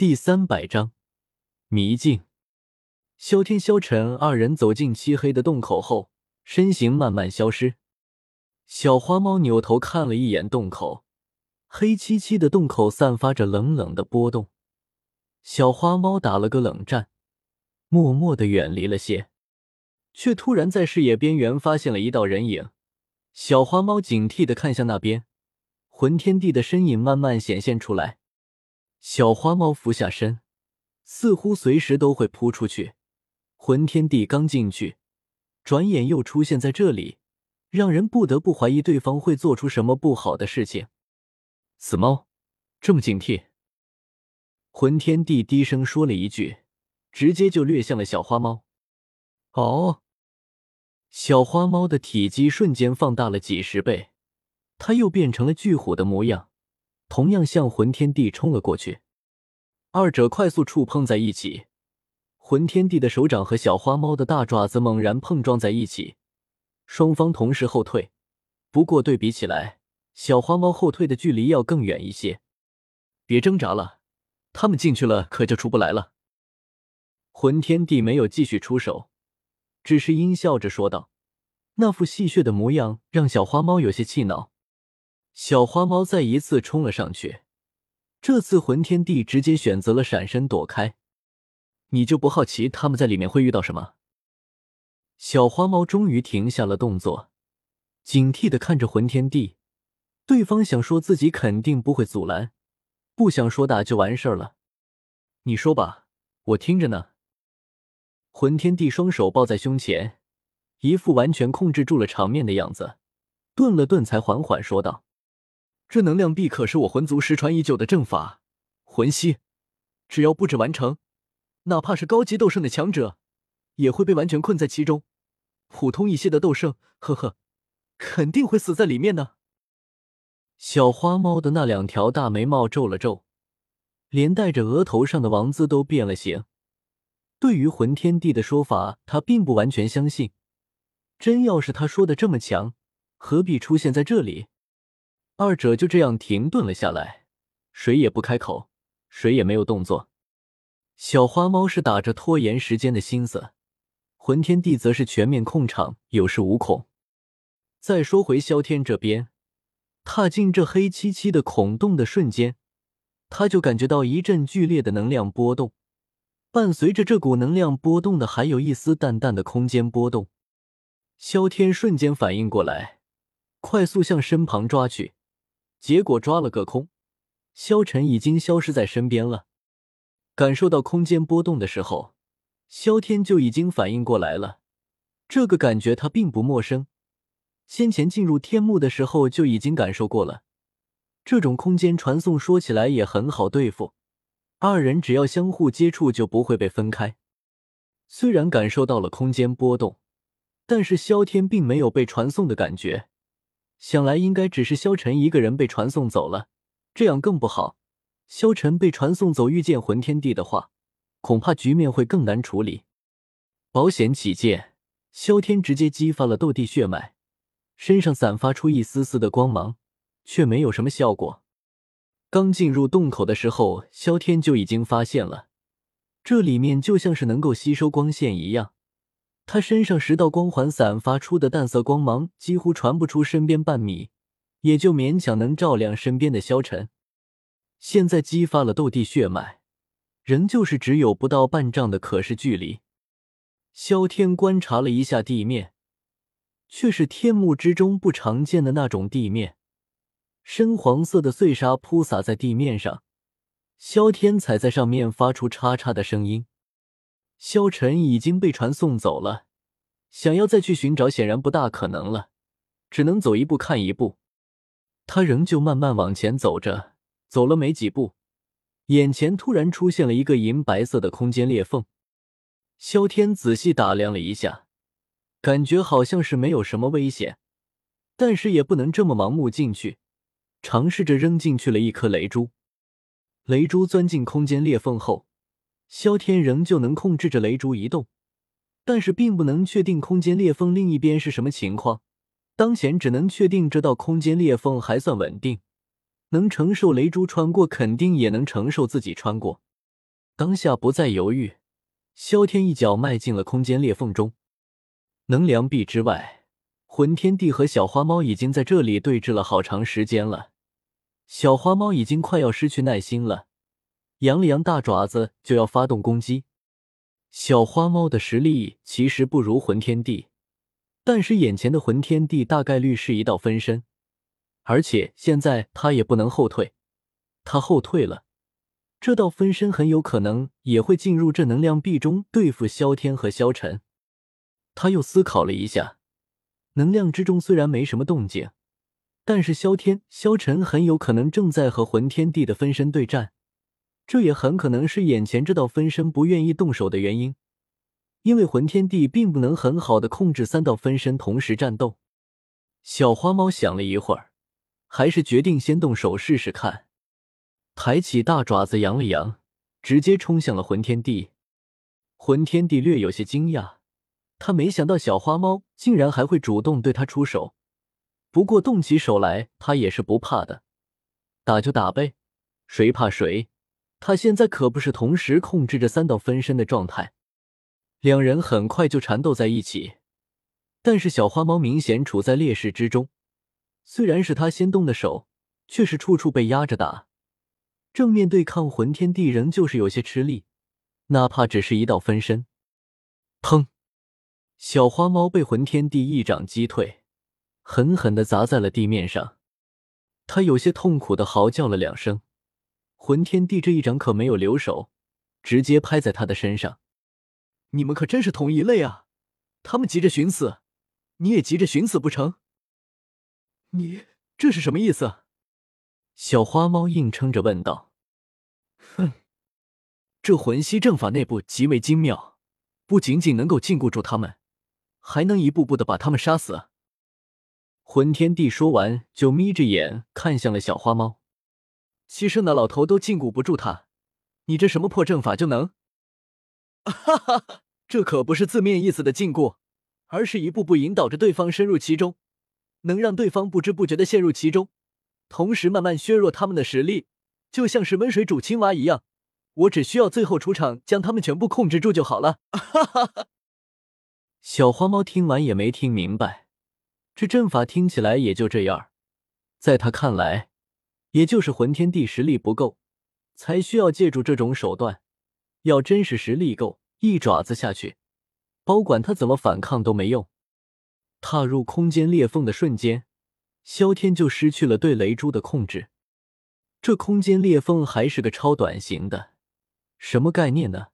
第三百章迷境。萧天、萧晨二人走进漆黑的洞口后，身形慢慢消失。小花猫扭头看了一眼洞口，黑漆漆的洞口散发着冷冷的波动。小花猫打了个冷战，默默的远离了些，却突然在视野边缘发现了一道人影。小花猫警惕的看向那边，魂天帝的身影慢慢显现出来。小花猫伏下身，似乎随时都会扑出去。魂天帝刚进去，转眼又出现在这里，让人不得不怀疑对方会做出什么不好的事情。死猫，这么警惕！魂天帝低声说了一句，直接就掠向了小花猫。哦，小花猫的体积瞬间放大了几十倍，它又变成了巨虎的模样。同样向魂天帝冲了过去，二者快速触碰在一起，魂天帝的手掌和小花猫的大爪子猛然碰撞在一起，双方同时后退。不过对比起来，小花猫后退的距离要更远一些。别挣扎了，他们进去了可就出不来了。魂天帝没有继续出手，只是阴笑着说道，那副戏谑的模样让小花猫有些气恼。小花猫再一次冲了上去，这次魂天帝直接选择了闪身躲开。你就不好奇他们在里面会遇到什么？小花猫终于停下了动作，警惕的看着魂天帝。对方想说自己肯定不会阻拦，不想说打就完事儿了。你说吧，我听着呢。魂天帝双手抱在胸前，一副完全控制住了场面的样子，顿了顿，才缓缓说道。这能量壁可是我魂族失传已久的阵法，魂息，只要布置完成，哪怕是高级斗圣的强者，也会被完全困在其中。普通一些的斗圣，呵呵，肯定会死在里面呢。小花猫的那两条大眉毛皱了皱，连带着额头上的王字都变了形。对于魂天帝的说法，他并不完全相信。真要是他说的这么强，何必出现在这里？二者就这样停顿了下来，谁也不开口，谁也没有动作。小花猫是打着拖延时间的心思，魂天帝则是全面控场，有恃无恐。再说回萧天这边，踏进这黑漆漆的孔洞的瞬间，他就感觉到一阵剧烈的能量波动，伴随着这股能量波动的还有一丝淡淡的空间波动。萧天瞬间反应过来，快速向身旁抓去。结果抓了个空，萧晨已经消失在身边了。感受到空间波动的时候，萧天就已经反应过来了。这个感觉他并不陌生，先前进入天幕的时候就已经感受过了。这种空间传送说起来也很好对付，二人只要相互接触就不会被分开。虽然感受到了空间波动，但是萧天并没有被传送的感觉。想来应该只是萧晨一个人被传送走了，这样更不好。萧晨被传送走，遇见魂天帝的话，恐怕局面会更难处理。保险起见，萧天直接激发了斗帝血脉，身上散发出一丝丝的光芒，却没有什么效果。刚进入洞口的时候，萧天就已经发现了，这里面就像是能够吸收光线一样。他身上十道光环散发出的淡色光芒几乎传不出身边半米，也就勉强能照亮身边的萧晨。现在激发了斗帝血脉，仍旧是只有不到半丈的可视距离。萧天观察了一下地面，却是天幕之中不常见的那种地面，深黄色的碎沙铺洒在地面上，萧天踩在上面发出嚓嚓的声音。萧晨已经被传送走了，想要再去寻找显然不大可能了，只能走一步看一步。他仍旧慢慢往前走着，走了没几步，眼前突然出现了一个银白色的空间裂缝。萧天仔细打量了一下，感觉好像是没有什么危险，但是也不能这么盲目进去，尝试着扔进去了一颗雷珠。雷珠钻进空间裂缝后。萧天仍旧能控制着雷珠移动，但是并不能确定空间裂缝另一边是什么情况。当前只能确定这道空间裂缝还算稳定，能承受雷珠穿过，肯定也能承受自己穿过。当下不再犹豫，萧天一脚迈进了空间裂缝中。能量壁之外，魂天帝和小花猫已经在这里对峙了好长时间了。小花猫已经快要失去耐心了，扬了扬大爪子就要发动攻击。小花猫的实力其实不如魂天帝，但是眼前的魂天帝大概率是一道分身，而且现在他也不能后退，他后退了，这道分身很有可能也会进入这能量壁中对付萧天和萧晨。他又思考了一下，能量之中虽然没什么动静，但是萧天、萧晨很有可能正在和魂天帝的分身对战。这也很可能是眼前这道分身不愿意动手的原因，因为魂天帝并不能很好的控制三道分身同时战斗。小花猫想了一会儿，还是决定先动手试试看，抬起大爪子扬了扬，直接冲向了魂天帝。魂天帝略有些惊讶，他没想到小花猫竟然还会主动对他出手，不过动起手来他也是不怕的，打就打呗，谁怕谁。他现在可不是同时控制着三道分身的状态，两人很快就缠斗在一起。但是小花猫明显处在劣势之中，虽然是他先动的手，却是处处被压着打，正面对抗魂天帝仍旧是有些吃力，哪怕只是一道分身。砰！小花猫被魂天帝一掌击退，狠狠的砸在了地面上，他有些痛苦的嚎叫了两声。魂天帝这一掌可没有留手，直接拍在他的身上。你们可真是同一类啊！他们急着寻死，你也急着寻死不成？你这是什么意思？小花猫硬撑着问道。哼，这魂息阵法内部极为精妙，不仅仅能够禁锢住他们，还能一步步的把他们杀死。魂天帝说完，就眯着眼看向了小花猫。牺牲的老头都禁锢不住他，你这什么破阵法就能？哈哈，这可不是字面意思的禁锢，而是一步步引导着对方深入其中，能让对方不知不觉的陷入其中，同时慢慢削弱他们的实力，就像是温水煮青蛙一样。我只需要最后出场将他们全部控制住就好了。哈哈哈！小花猫听完也没听明白，这阵法听起来也就这样，在他看来。也就是魂天帝实力不够，才需要借助这种手段。要真是实力够，一爪子下去，保管他怎么反抗都没用。踏入空间裂缝的瞬间，萧天就失去了对雷珠的控制。这空间裂缝还是个超短型的，什么概念呢？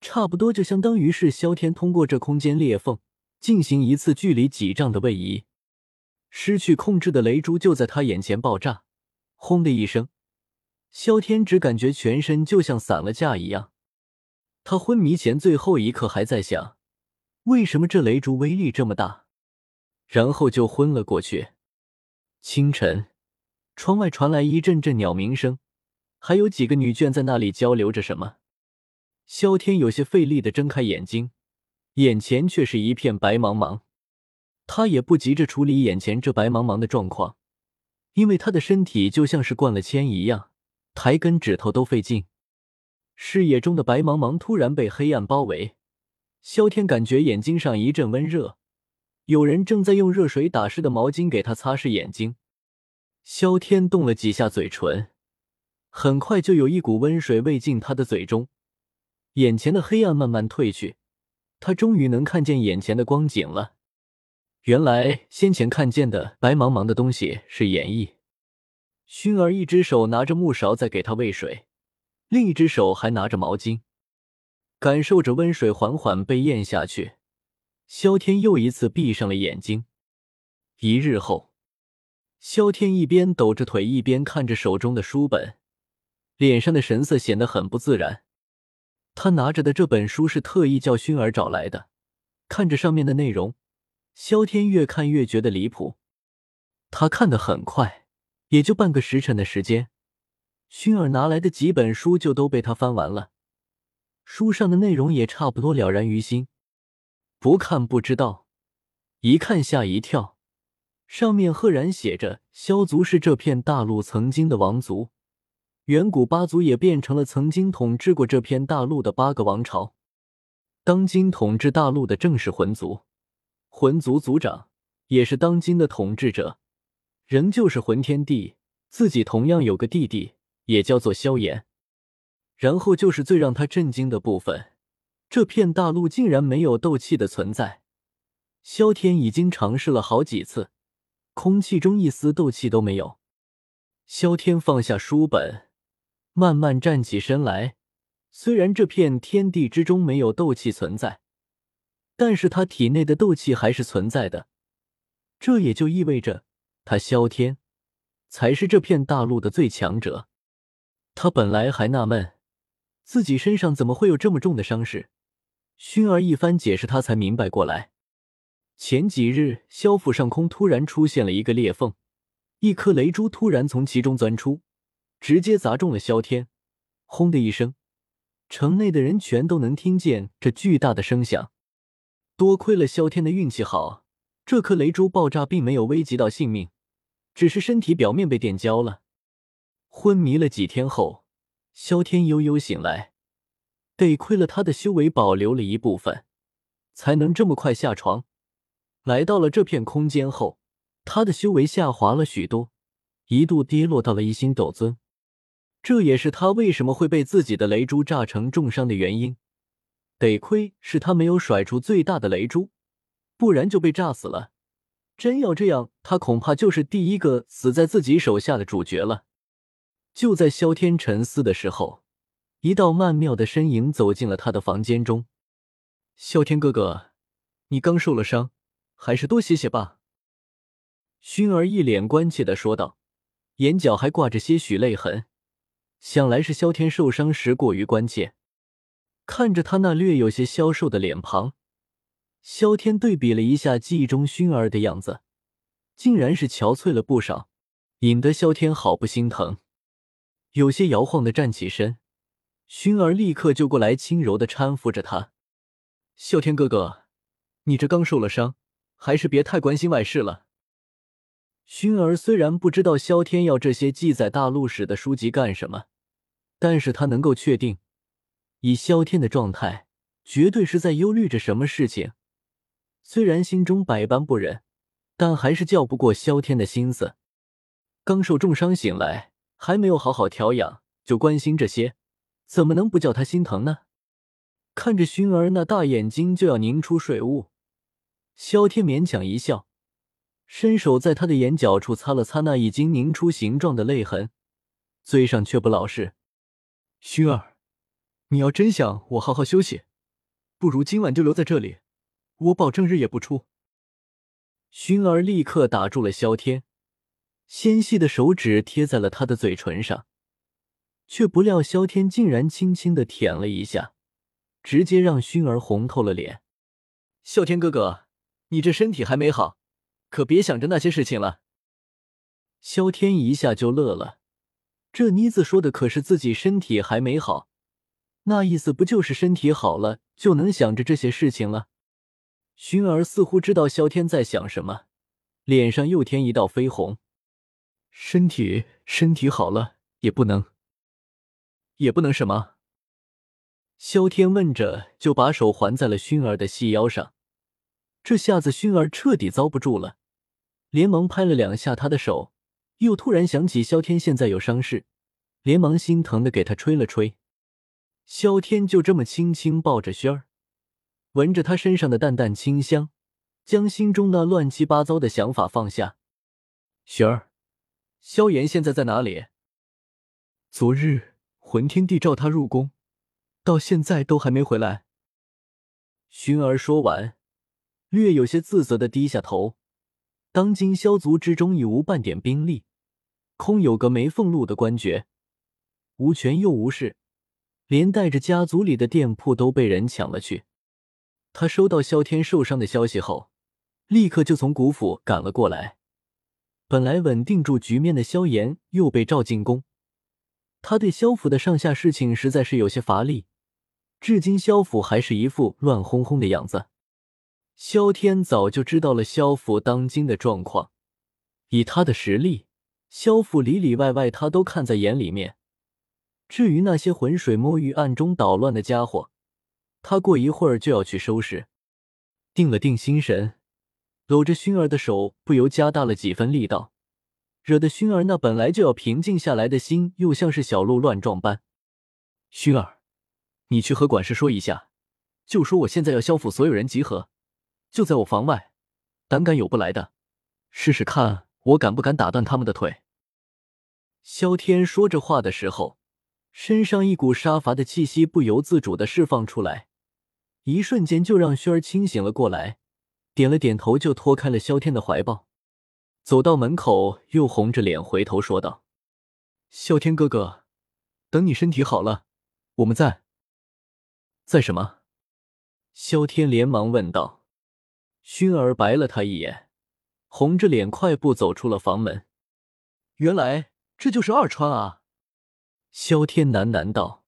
差不多就相当于是萧天通过这空间裂缝进行一次距离几丈的位移。失去控制的雷珠就在他眼前爆炸。轰的一声，萧天只感觉全身就像散了架一样。他昏迷前最后一刻还在想，为什么这雷竹威力这么大，然后就昏了过去。清晨，窗外传来一阵阵鸟鸣声，还有几个女眷在那里交流着什么。萧天有些费力的睁开眼睛，眼前却是一片白茫茫。他也不急着处理眼前这白茫茫的状况。因为他的身体就像是灌了铅一样，抬根指头都费劲。视野中的白茫茫突然被黑暗包围，萧天感觉眼睛上一阵温热，有人正在用热水打湿的毛巾给他擦拭眼睛。萧天动了几下嘴唇，很快就有一股温水喂进他的嘴中，眼前的黑暗慢慢褪去，他终于能看见眼前的光景了。原来先前看见的白茫茫的东西是演绎。薰儿一只手拿着木勺在给他喂水，另一只手还拿着毛巾，感受着温水缓缓被咽下去。萧天又一次闭上了眼睛。一日后，萧天一边抖着腿，一边看着手中的书本，脸上的神色显得很不自然。他拿着的这本书是特意叫薰儿找来的，看着上面的内容。萧天越看越觉得离谱，他看得很快，也就半个时辰的时间，薰儿拿来的几本书就都被他翻完了，书上的内容也差不多了然于心。不看不知道，一看吓一跳，上面赫然写着：萧族是这片大陆曾经的王族，远古八族也变成了曾经统治过这片大陆的八个王朝。当今统治大陆的正是魂族，魂族族长也是当今的统治者，仍旧是魂天帝。自己同样有个弟弟，也叫做萧炎。然后就是最让他震惊的部分，这片大陆竟然没有斗气的存在。萧天已经尝试了好几次，空气中一丝斗气都没有。萧天放下书本，慢慢站起身来。虽然这片天地之中没有斗气存在，但是他体内的斗气还是存在的。这也就意味着，他萧天才是这片大陆的最强者。他本来还纳闷。自己身上怎么会有这么重的伤势？薰儿一番解释，他才明白过来。前几日，萧府上空突然出现了一个裂缝，一颗雷珠突然从其中钻出，直接砸中了萧天。轰的一声，城内的人全都能听见这巨大的声响。多亏了萧天的运气好，这颗雷珠爆炸并没有危及到性命，只是身体表面被电焦了。昏迷了几天后。萧天悠悠醒来，得亏了他的修为保留了一部分，才能这么快下床。来到了这片空间后，他的修为下滑了许多，一度跌落到了一星斗尊。这也是他为什么会被自己的雷珠炸成重伤的原因。得亏是他没有甩出最大的雷珠，不然就被炸死了。真要这样，他恐怕就是第一个死在自己手下的主角了。就在萧天沉思的时候，一道曼妙的身影走进了他的房间中。萧天哥哥，你刚受了伤，还是多歇歇吧。薰儿一脸关切的说道，眼角还挂着些许泪痕，想来是萧天受伤时过于关切。看着他那略有些消瘦的脸庞，萧天对比了一下记忆中熏儿的样子，竟然是憔悴了不少，引得萧天好不心疼。有些摇晃的站起身，薰儿立刻就过来，轻柔的搀扶着他。啸天哥哥，你这刚受了伤，还是别太关心外事了。薰儿虽然不知道萧天要这些记载大陆史的书籍干什么，但是他能够确定，以萧天的状态，绝对是在忧虑着什么事情。虽然心中百般不忍，但还是叫不过萧天的心思。刚受重伤醒来。还没有好好调养，就关心这些，怎么能不叫他心疼呢？看着薰儿那大眼睛就要凝出水雾，萧天勉强一笑，伸手在他的眼角处擦了擦那已经凝出形状的泪痕，嘴上却不老实：“熏儿，你要真想我好好休息，不如今晚就留在这里，我保证日夜不出。”薰儿立刻打住了萧天。纤细的手指贴在了他的嘴唇上，却不料萧天竟然轻轻的舔了一下，直接让薰儿红透了脸。啸天哥哥，你这身体还没好，可别想着那些事情了。萧天一下就乐了，这妮子说的可是自己身体还没好，那意思不就是身体好了就能想着这些事情了？薰儿似乎知道萧天在想什么，脸上又添一道绯红。身体身体好了也不能，也不能什么？萧天问着，就把手环在了薰儿的细腰上。这下子薰儿彻底遭不住了，连忙拍了两下他的手，又突然想起萧天现在有伤势，连忙心疼的给他吹了吹。萧天就这么轻轻抱着薰儿，闻着他身上的淡淡清香，将心中那乱七八糟的想法放下。薰儿。萧炎现在在哪里？昨日魂天帝召他入宫，到现在都还没回来。薰儿说完，略有些自责的低下头。当今萧族之中已无半点兵力，空有个梅凤禄的官爵，无权又无势，连带着家族里的店铺都被人抢了去。他收到萧天受伤的消息后，立刻就从古府赶了过来。本来稳定住局面的萧炎又被召进宫，他对萧府的上下事情实在是有些乏力。至今萧府还是一副乱哄哄的样子。萧天早就知道了萧府当今的状况，以他的实力，萧府里里外外他都看在眼里面，至于那些浑水摸鱼、暗中捣乱的家伙，他过一会儿就要去收拾。定了定心神，搂着熏儿的手不由加大了几分力道，惹得熏儿那本来就要平静下来的心又像是小鹿乱撞般。熏儿，你去和管事说一下，就说我现在要萧府所有人集合，就在我房外，胆敢有不来的，试试看我敢不敢打断他们的腿。萧天说着话的时候，身上一股杀伐的气息不由自主的释放出来。一瞬间就让薰儿清醒了过来，点了点头，就脱开了萧天的怀抱，走到门口，又红着脸回头说道：“萧天哥哥，等你身体好了，我们再……在什么？”萧天连忙问道。薰儿白了他一眼，红着脸快步走出了房门。原来这就是二川啊！萧天喃喃道。